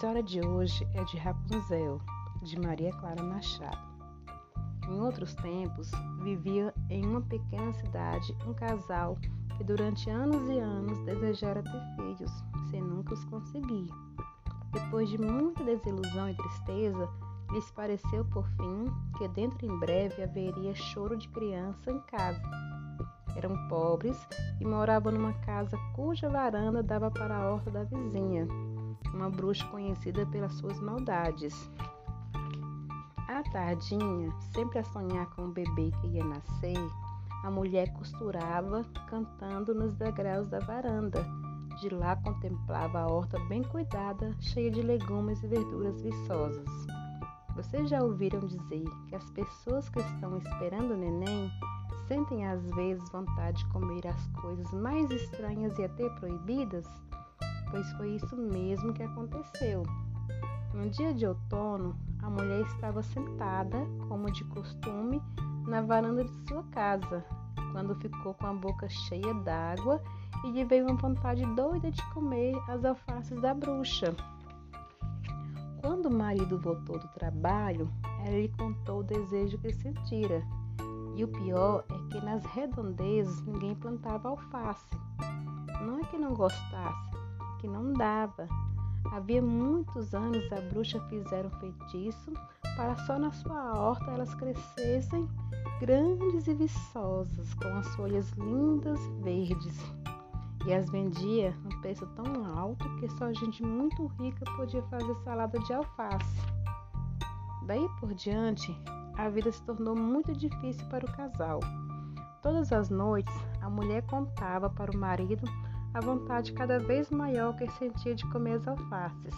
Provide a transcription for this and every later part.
história de hoje é de Rapunzel, de Maria Clara Machado. Em outros tempos, vivia em uma pequena cidade um casal que durante anos e anos desejara ter filhos, sem nunca os conseguir. Depois de muita desilusão e tristeza, lhes pareceu por fim que dentro em breve haveria choro de criança em casa. Eram pobres e moravam numa casa cuja varanda dava para a horta da vizinha, uma bruxa conhecida pelas suas maldades. À tardinha, sempre a sonhar com o bebê que ia nascer, a mulher costurava, cantando nos degraus da varanda. De lá contemplava a horta bem cuidada, cheia de legumes e verduras viçosas. Vocês já ouviram dizer que as pessoas que estão esperando o neném sentem às vezes vontade de comer as coisas mais estranhas e até proibidas? Pois foi isso mesmo que aconteceu. Um dia de outono, a mulher estava sentada, como de costume, na varanda de sua casa, quando ficou com a boca cheia d'água e lhe veio uma vontade doida de comer as alfaces da bruxa. Quando o marido voltou do trabalho, ela lhe contou o desejo que sentira. E o pior é que nas redondezas ninguém plantava alface. Não é que não gostasse, que não dava. Havia muitos anos a bruxa fizera um feitiço para só na sua horta elas crescessem grandes e viçosas, com as folhas lindas verdes. E as vendia num preço tão alto que só gente muito rica podia fazer salada de alface. Daí por diante, a vida se tornou muito difícil para o casal. Todas as noites, a mulher contava para o marido a vontade cada vez maior que sentia de comer as alfaces.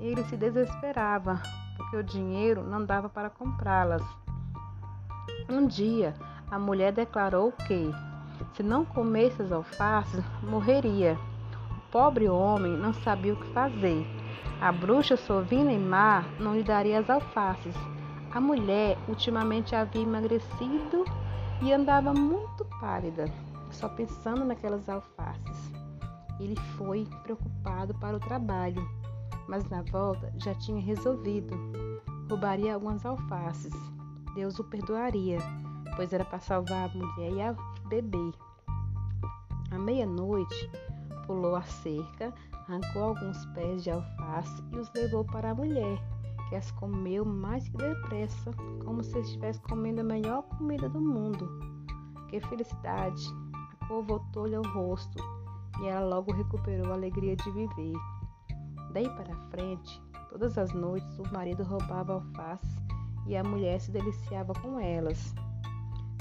Ele se desesperava, porque o dinheiro não dava para comprá-las. Um dia, a mulher declarou que, se não comesse as alfaces, morreria. O pobre homem não sabia o que fazer. A bruxa sovina e má não lhe daria as alfaces. A mulher ultimamente havia emagrecido e andava muito pálida só pensando naquelas alfaces. Ele foi preocupado para o trabalho, mas na volta já tinha resolvido. Roubaria algumas alfaces. Deus o perdoaria, pois era para salvar a mulher e a bebê. À meia-noite, pulou a cerca, arrancou alguns pés de alface e os levou para a mulher, que as comeu mais que depressa, como se estivesse comendo a melhor comida do mundo. Que felicidade! Voltou-lhe ao rosto e ela logo recuperou a alegria de viver. Daí para frente, todas as noites o marido roubava alfaces e a mulher se deliciava com elas.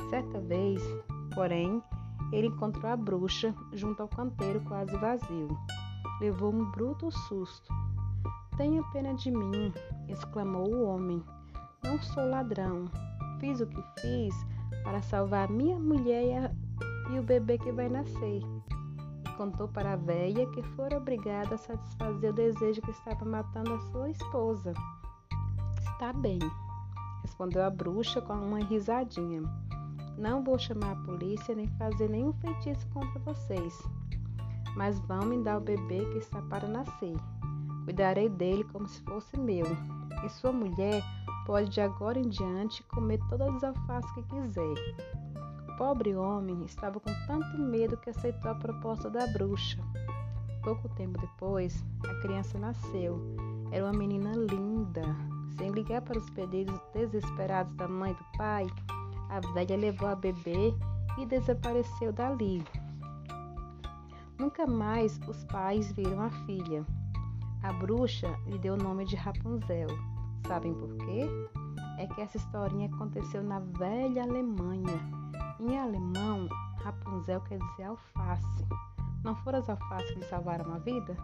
Certa vez, porém, ele encontrou a bruxa junto ao canteiro quase vazio. Levou um bruto susto. Tenha pena de mim, exclamou o homem. Não sou ladrão. Fiz o que fiz para salvar minha mulher e o bebê que vai nascer. Contou para a velha que fora obrigada a satisfazer o desejo que estava matando a sua esposa. Está bem, respondeu a bruxa com uma risadinha. Não vou chamar a polícia nem fazer nenhum feitiço contra vocês, mas vão me dar o bebê que está para nascer. Cuidarei dele como se fosse meu, e sua mulher pode de agora em diante comer todas as alfaces que quiser pobre homem estava com tanto medo que aceitou a proposta da bruxa. Pouco tempo depois, a criança nasceu. Era uma menina linda. Sem ligar para os pedidos desesperados da mãe e do pai, a velha levou a bebê e desapareceu dali. Nunca mais os pais viram a filha. A bruxa lhe deu o nome de Rapunzel. Sabem por quê? É que essa historinha aconteceu na velha Alemanha, em alemão, Rapunzel quer dizer alface. Não foram as alfaces que salvaram a vida?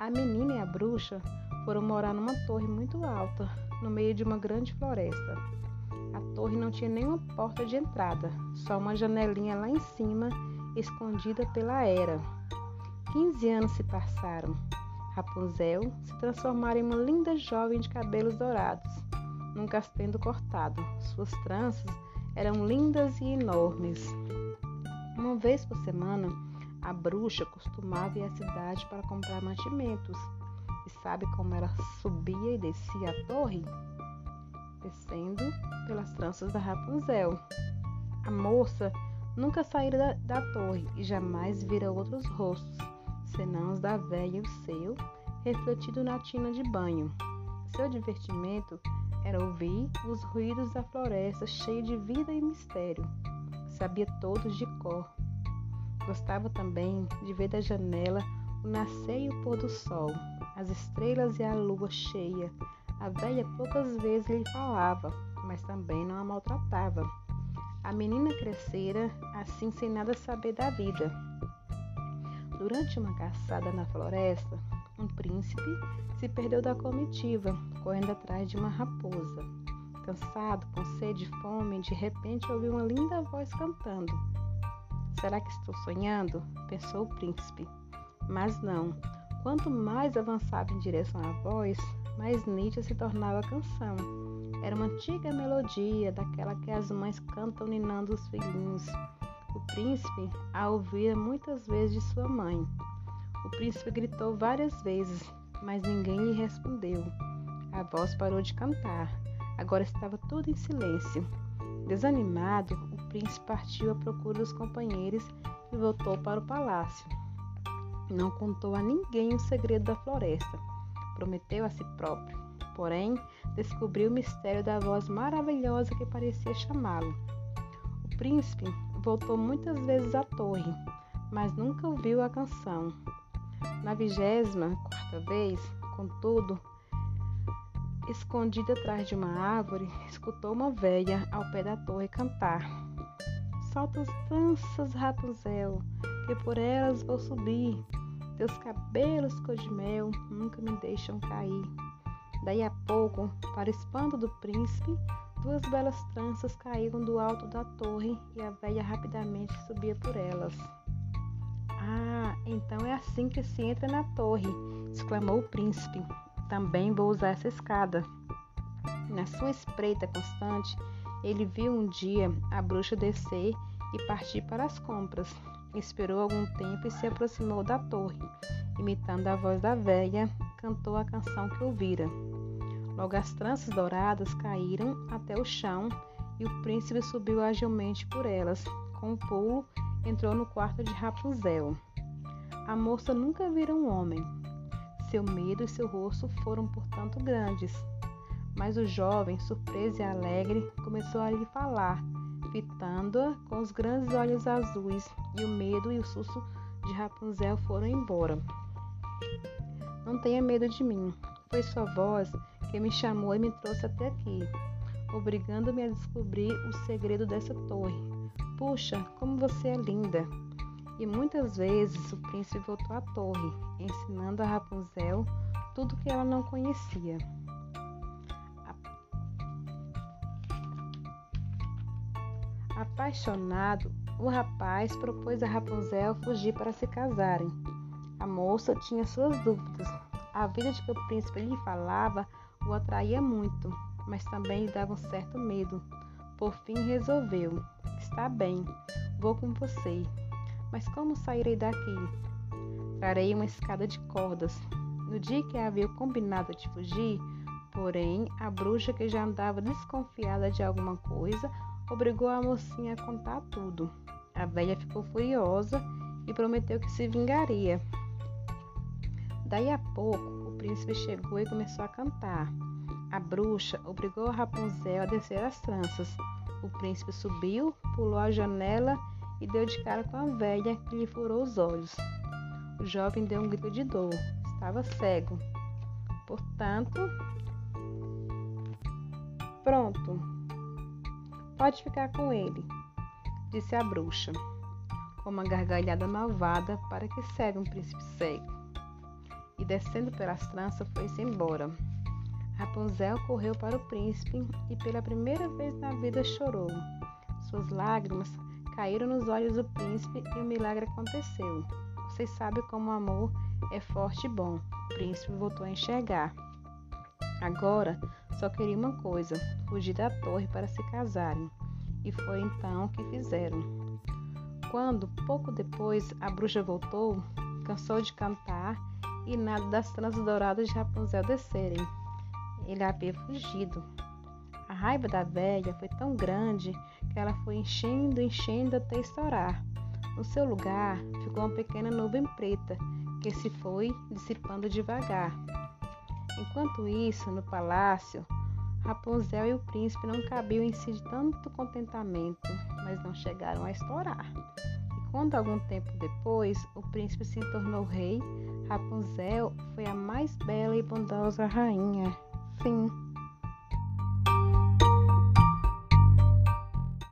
A menina e a bruxa foram morar numa torre muito alta, no meio de uma grande floresta. A torre não tinha nenhuma porta de entrada, só uma janelinha lá em cima, escondida pela era. Quinze anos se passaram. Rapunzel se transformara em uma linda jovem de cabelos dourados, num castelo cortado. Suas tranças eram lindas e enormes. Uma vez por semana, a bruxa costumava ir à cidade para comprar mantimentos. E sabe como ela subia e descia a torre? Descendo pelas tranças da Rapunzel. A moça nunca saíra da, da torre e jamais vira outros rostos, senão os da velha e o seu, refletido na tina de banho. Seu divertimento era ouvir os ruídos da floresta cheia de vida e mistério. Sabia todos de cor. Gostava também de ver da janela o nascer e o pôr do sol, as estrelas e a lua cheia. A velha poucas vezes lhe falava, mas também não a maltratava. A menina crescera assim sem nada saber da vida. Durante uma caçada na floresta, um príncipe se perdeu da comitiva, correndo atrás de uma raposa. Cansado, com sede e fome, de repente ouviu uma linda voz cantando. Será que estou sonhando? pensou o príncipe. Mas não. Quanto mais avançava em direção à voz, mais nítida se tornava a canção. Era uma antiga melodia, daquela que as mães cantam ninando os filhinhos. O príncipe a ouvia muitas vezes de sua mãe. O príncipe gritou várias vezes, mas ninguém lhe respondeu. A voz parou de cantar. Agora estava tudo em silêncio. Desanimado, o príncipe partiu à procura dos companheiros e voltou para o palácio. Não contou a ninguém o segredo da floresta. Prometeu a si próprio. Porém, descobriu o mistério da voz maravilhosa que parecia chamá-lo. O príncipe voltou muitas vezes à torre, mas nunca ouviu a canção. Na vigésima quarta vez, contudo, escondida atrás de uma árvore, escutou uma velha ao pé da torre cantar. Solta as tranças, Rapunzel, que por elas vou subir. Teus cabelos cor de mel nunca me deixam cair. Daí a pouco, para espanto do príncipe, duas belas tranças caíram do alto da torre e a velha rapidamente subia por elas. Ah, então é assim que se entra na torre, exclamou o príncipe. Também vou usar essa escada. Na sua espreita constante, ele viu um dia a bruxa descer e partir para as compras. Esperou algum tempo e se aproximou da torre. Imitando a voz da velha, cantou a canção que ouvira. Logo as tranças douradas caíram até o chão e o príncipe subiu agilmente por elas. Com um pulo, entrou no quarto de Rapunzel. A moça nunca vira um homem. Seu medo e seu rosto foram, portanto, grandes. Mas o jovem, surpreso e alegre, começou a lhe falar, fitando-a com os grandes olhos azuis, e o medo e o susto de Rapunzel foram embora. Não tenha medo de mim. Foi sua voz que me chamou e me trouxe até aqui, obrigando-me a descobrir o segredo dessa torre. Puxa, como você é linda! E muitas vezes o príncipe voltou à torre, ensinando a Rapunzel tudo que ela não conhecia. Apaixonado, o rapaz propôs a Rapunzel fugir para se casarem. A moça tinha suas dúvidas. A vida de que o príncipe lhe falava o atraía muito, mas também lhe dava um certo medo. Por fim, resolveu: Está bem, vou com você. Mas como sairei daqui? Trarei uma escada de cordas. No dia que havia combinado de fugir, porém, a bruxa, que já andava desconfiada de alguma coisa, obrigou a mocinha a contar tudo. A velha ficou furiosa e prometeu que se vingaria. Daí a pouco, o príncipe chegou e começou a cantar. A bruxa obrigou a Rapunzel a descer as tranças. O príncipe subiu, pulou a janela e deu de cara com a velha que lhe furou os olhos. O jovem deu um grito de dor. Estava cego. Portanto, pronto. Pode ficar com ele, disse a bruxa, com uma gargalhada malvada para que serve um príncipe cego. E descendo pelas tranças foi-se embora. Rapunzel correu para o príncipe e pela primeira vez na vida chorou. Suas lágrimas caíram nos olhos do príncipe e o milagre aconteceu. Vocês sabem como o amor é forte e bom. O príncipe voltou a enxergar. Agora só queria uma coisa: fugir da torre para se casarem. E foi então que fizeram. Quando, pouco depois, a bruxa voltou, cansou de cantar e nada das tranças douradas de Rapunzel descerem. Ele havia fugido. A raiva da velha foi tão grande que ela foi enchendo, enchendo até estourar. No seu lugar ficou uma pequena nuvem preta que se foi dissipando devagar. Enquanto isso, no palácio, Rapunzel e o príncipe não cabiam em si de tanto contentamento, mas não chegaram a estourar. E quando algum tempo depois o príncipe se tornou rei, Rapunzel foi a mais bela e bondosa rainha. Fim.